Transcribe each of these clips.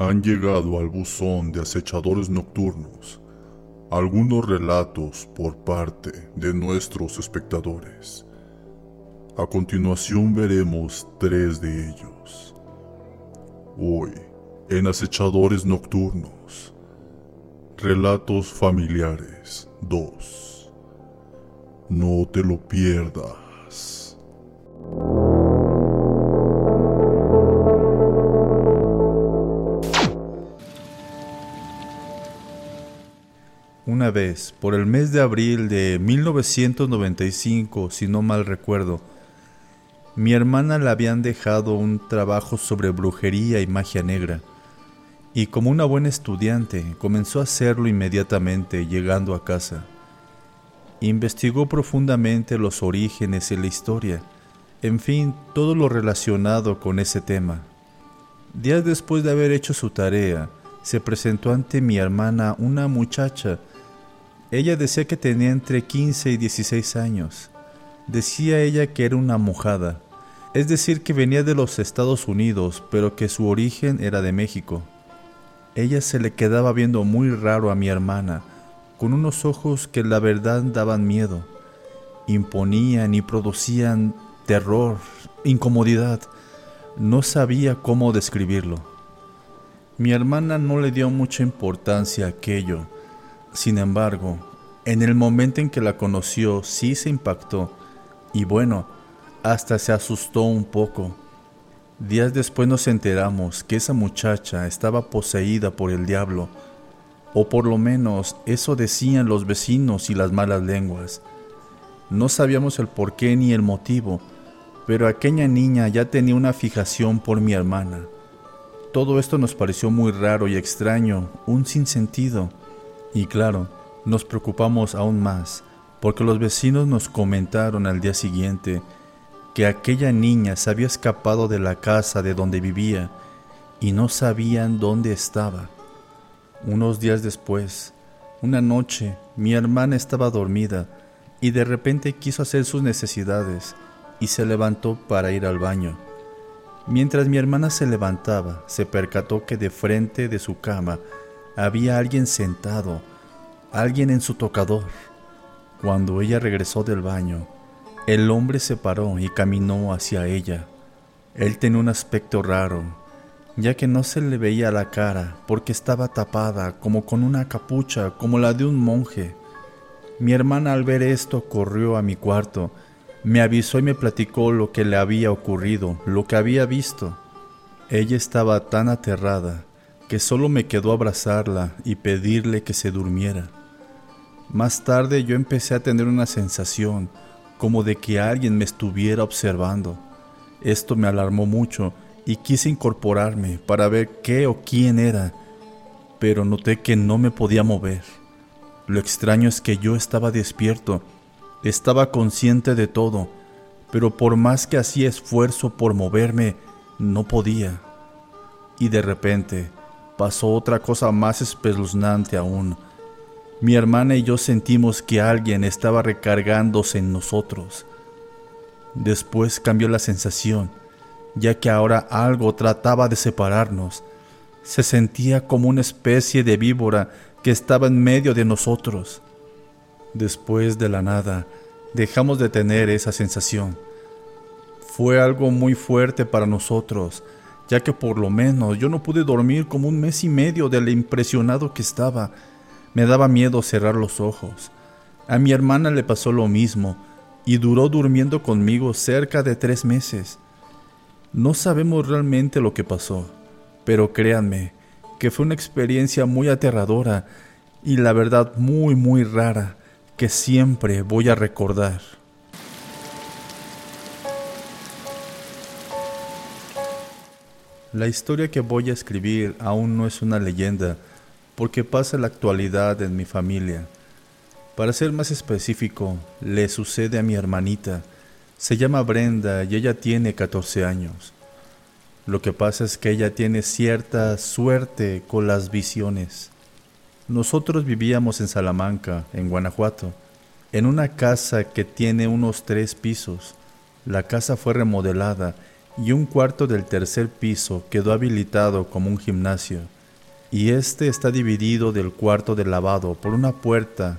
Han llegado al buzón de acechadores nocturnos algunos relatos por parte de nuestros espectadores. A continuación veremos tres de ellos. Hoy, en Acechadores Nocturnos, Relatos Familiares 2. No te lo pierdas. Vez, por el mes de abril de 1995, si no mal recuerdo, mi hermana le habían dejado un trabajo sobre brujería y magia negra, y como una buena estudiante comenzó a hacerlo inmediatamente llegando a casa. Investigó profundamente los orígenes y la historia, en fin, todo lo relacionado con ese tema. Días después de haber hecho su tarea, se presentó ante mi hermana una muchacha ella decía que tenía entre 15 y 16 años. Decía ella que era una mojada, es decir, que venía de los Estados Unidos, pero que su origen era de México. Ella se le quedaba viendo muy raro a mi hermana, con unos ojos que la verdad daban miedo, imponían y producían terror, incomodidad. No sabía cómo describirlo. Mi hermana no le dio mucha importancia a aquello, sin embargo, en el momento en que la conoció sí se impactó y bueno, hasta se asustó un poco. Días después nos enteramos que esa muchacha estaba poseída por el diablo, o por lo menos eso decían los vecinos y las malas lenguas. No sabíamos el porqué ni el motivo, pero aquella niña ya tenía una fijación por mi hermana. Todo esto nos pareció muy raro y extraño, un sinsentido. Y claro, nos preocupamos aún más porque los vecinos nos comentaron al día siguiente que aquella niña se había escapado de la casa de donde vivía y no sabían dónde estaba. Unos días después, una noche, mi hermana estaba dormida y de repente quiso hacer sus necesidades y se levantó para ir al baño. Mientras mi hermana se levantaba, se percató que de frente de su cama había alguien sentado, alguien en su tocador. Cuando ella regresó del baño, el hombre se paró y caminó hacia ella. Él tenía un aspecto raro, ya que no se le veía la cara porque estaba tapada como con una capucha como la de un monje. Mi hermana al ver esto corrió a mi cuarto, me avisó y me platicó lo que le había ocurrido, lo que había visto. Ella estaba tan aterrada que solo me quedó abrazarla y pedirle que se durmiera. Más tarde yo empecé a tener una sensación como de que alguien me estuviera observando. Esto me alarmó mucho y quise incorporarme para ver qué o quién era, pero noté que no me podía mover. Lo extraño es que yo estaba despierto, estaba consciente de todo, pero por más que hacía esfuerzo por moverme, no podía. Y de repente, pasó otra cosa más espeluznante aún. Mi hermana y yo sentimos que alguien estaba recargándose en nosotros. Después cambió la sensación, ya que ahora algo trataba de separarnos. Se sentía como una especie de víbora que estaba en medio de nosotros. Después de la nada, dejamos de tener esa sensación. Fue algo muy fuerte para nosotros, ya que por lo menos yo no pude dormir como un mes y medio de lo impresionado que estaba. Me daba miedo cerrar los ojos. A mi hermana le pasó lo mismo y duró durmiendo conmigo cerca de tres meses. No sabemos realmente lo que pasó, pero créanme que fue una experiencia muy aterradora y la verdad muy muy rara que siempre voy a recordar. La historia que voy a escribir aún no es una leyenda, porque pasa la actualidad en mi familia. Para ser más específico, le sucede a mi hermanita. Se llama Brenda y ella tiene 14 años. Lo que pasa es que ella tiene cierta suerte con las visiones. Nosotros vivíamos en Salamanca, en Guanajuato, en una casa que tiene unos tres pisos. La casa fue remodelada y un cuarto del tercer piso quedó habilitado como un gimnasio, y este está dividido del cuarto de lavado por una puerta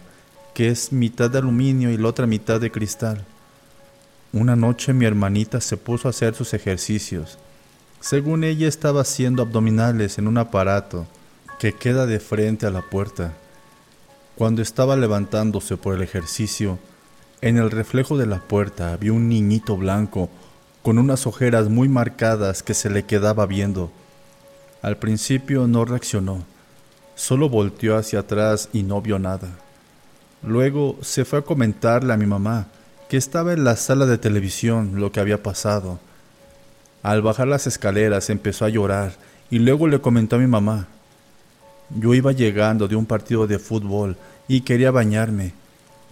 que es mitad de aluminio y la otra mitad de cristal. Una noche mi hermanita se puso a hacer sus ejercicios. Según ella estaba haciendo abdominales en un aparato que queda de frente a la puerta. Cuando estaba levantándose por el ejercicio, en el reflejo de la puerta había un niñito blanco con unas ojeras muy marcadas que se le quedaba viendo. Al principio no reaccionó, solo volteó hacia atrás y no vio nada. Luego se fue a comentarle a mi mamá que estaba en la sala de televisión lo que había pasado. Al bajar las escaleras empezó a llorar y luego le comentó a mi mamá. Yo iba llegando de un partido de fútbol y quería bañarme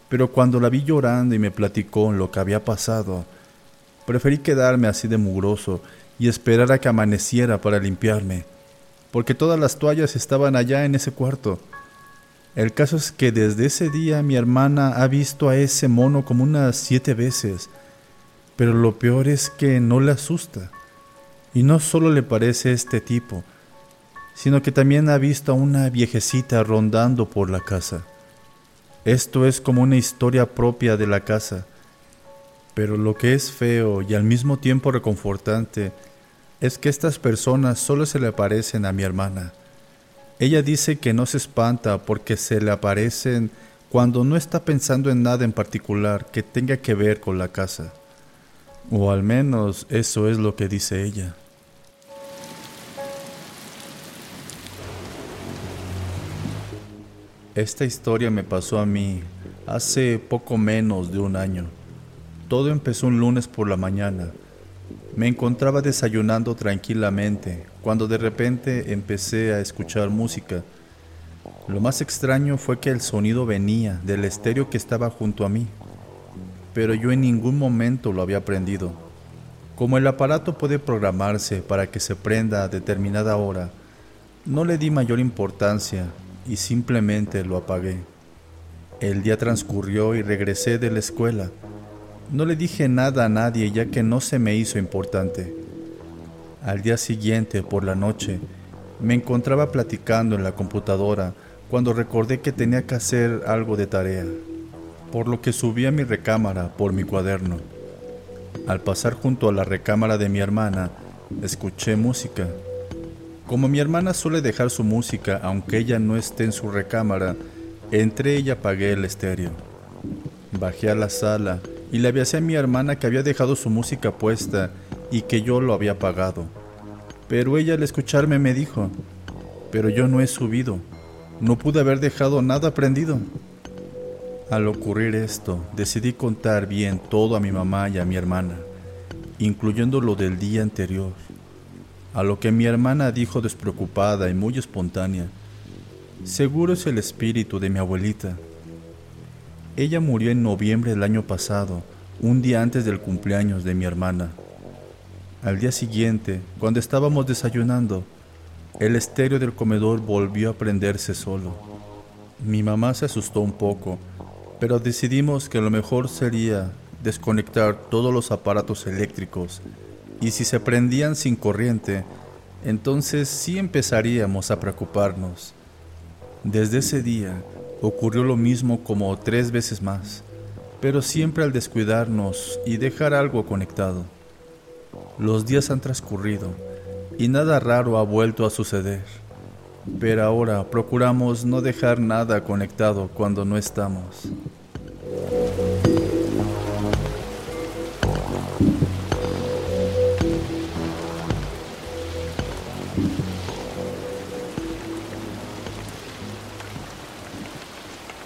pero cuando la vi llorando y me platicó lo que había pasado, preferí quedarme así de mugroso y esperar a que amaneciera para limpiarme, porque todas las toallas estaban allá en ese cuarto. El caso es que desde ese día mi hermana ha visto a ese mono como unas siete veces, pero lo peor es que no le asusta. Y no solo le parece este tipo, sino que también ha visto a una viejecita rondando por la casa. Esto es como una historia propia de la casa, pero lo que es feo y al mismo tiempo reconfortante es que estas personas solo se le aparecen a mi hermana. Ella dice que no se espanta porque se le aparecen cuando no está pensando en nada en particular que tenga que ver con la casa. O al menos eso es lo que dice ella. Esta historia me pasó a mí hace poco menos de un año. Todo empezó un lunes por la mañana. Me encontraba desayunando tranquilamente cuando de repente empecé a escuchar música. Lo más extraño fue que el sonido venía del estéreo que estaba junto a mí, pero yo en ningún momento lo había prendido. Como el aparato puede programarse para que se prenda a determinada hora, no le di mayor importancia y simplemente lo apagué. El día transcurrió y regresé de la escuela. No le dije nada a nadie ya que no se me hizo importante. Al día siguiente, por la noche, me encontraba platicando en la computadora cuando recordé que tenía que hacer algo de tarea, por lo que subí a mi recámara por mi cuaderno. Al pasar junto a la recámara de mi hermana, escuché música. Como mi hermana suele dejar su música aunque ella no esté en su recámara, entré y apagué el estéreo. Bajé a la sala y le avisé a mi hermana que había dejado su música puesta y que yo lo había apagado. Pero ella al escucharme me dijo, pero yo no he subido, no pude haber dejado nada prendido. Al ocurrir esto, decidí contar bien todo a mi mamá y a mi hermana, incluyendo lo del día anterior. A lo que mi hermana dijo despreocupada y muy espontánea, seguro es el espíritu de mi abuelita. Ella murió en noviembre del año pasado, un día antes del cumpleaños de mi hermana. Al día siguiente, cuando estábamos desayunando, el estéreo del comedor volvió a prenderse solo. Mi mamá se asustó un poco, pero decidimos que lo mejor sería desconectar todos los aparatos eléctricos y si se prendían sin corriente, entonces sí empezaríamos a preocuparnos. Desde ese día ocurrió lo mismo como tres veces más, pero siempre al descuidarnos y dejar algo conectado. Los días han transcurrido y nada raro ha vuelto a suceder, pero ahora procuramos no dejar nada conectado cuando no estamos.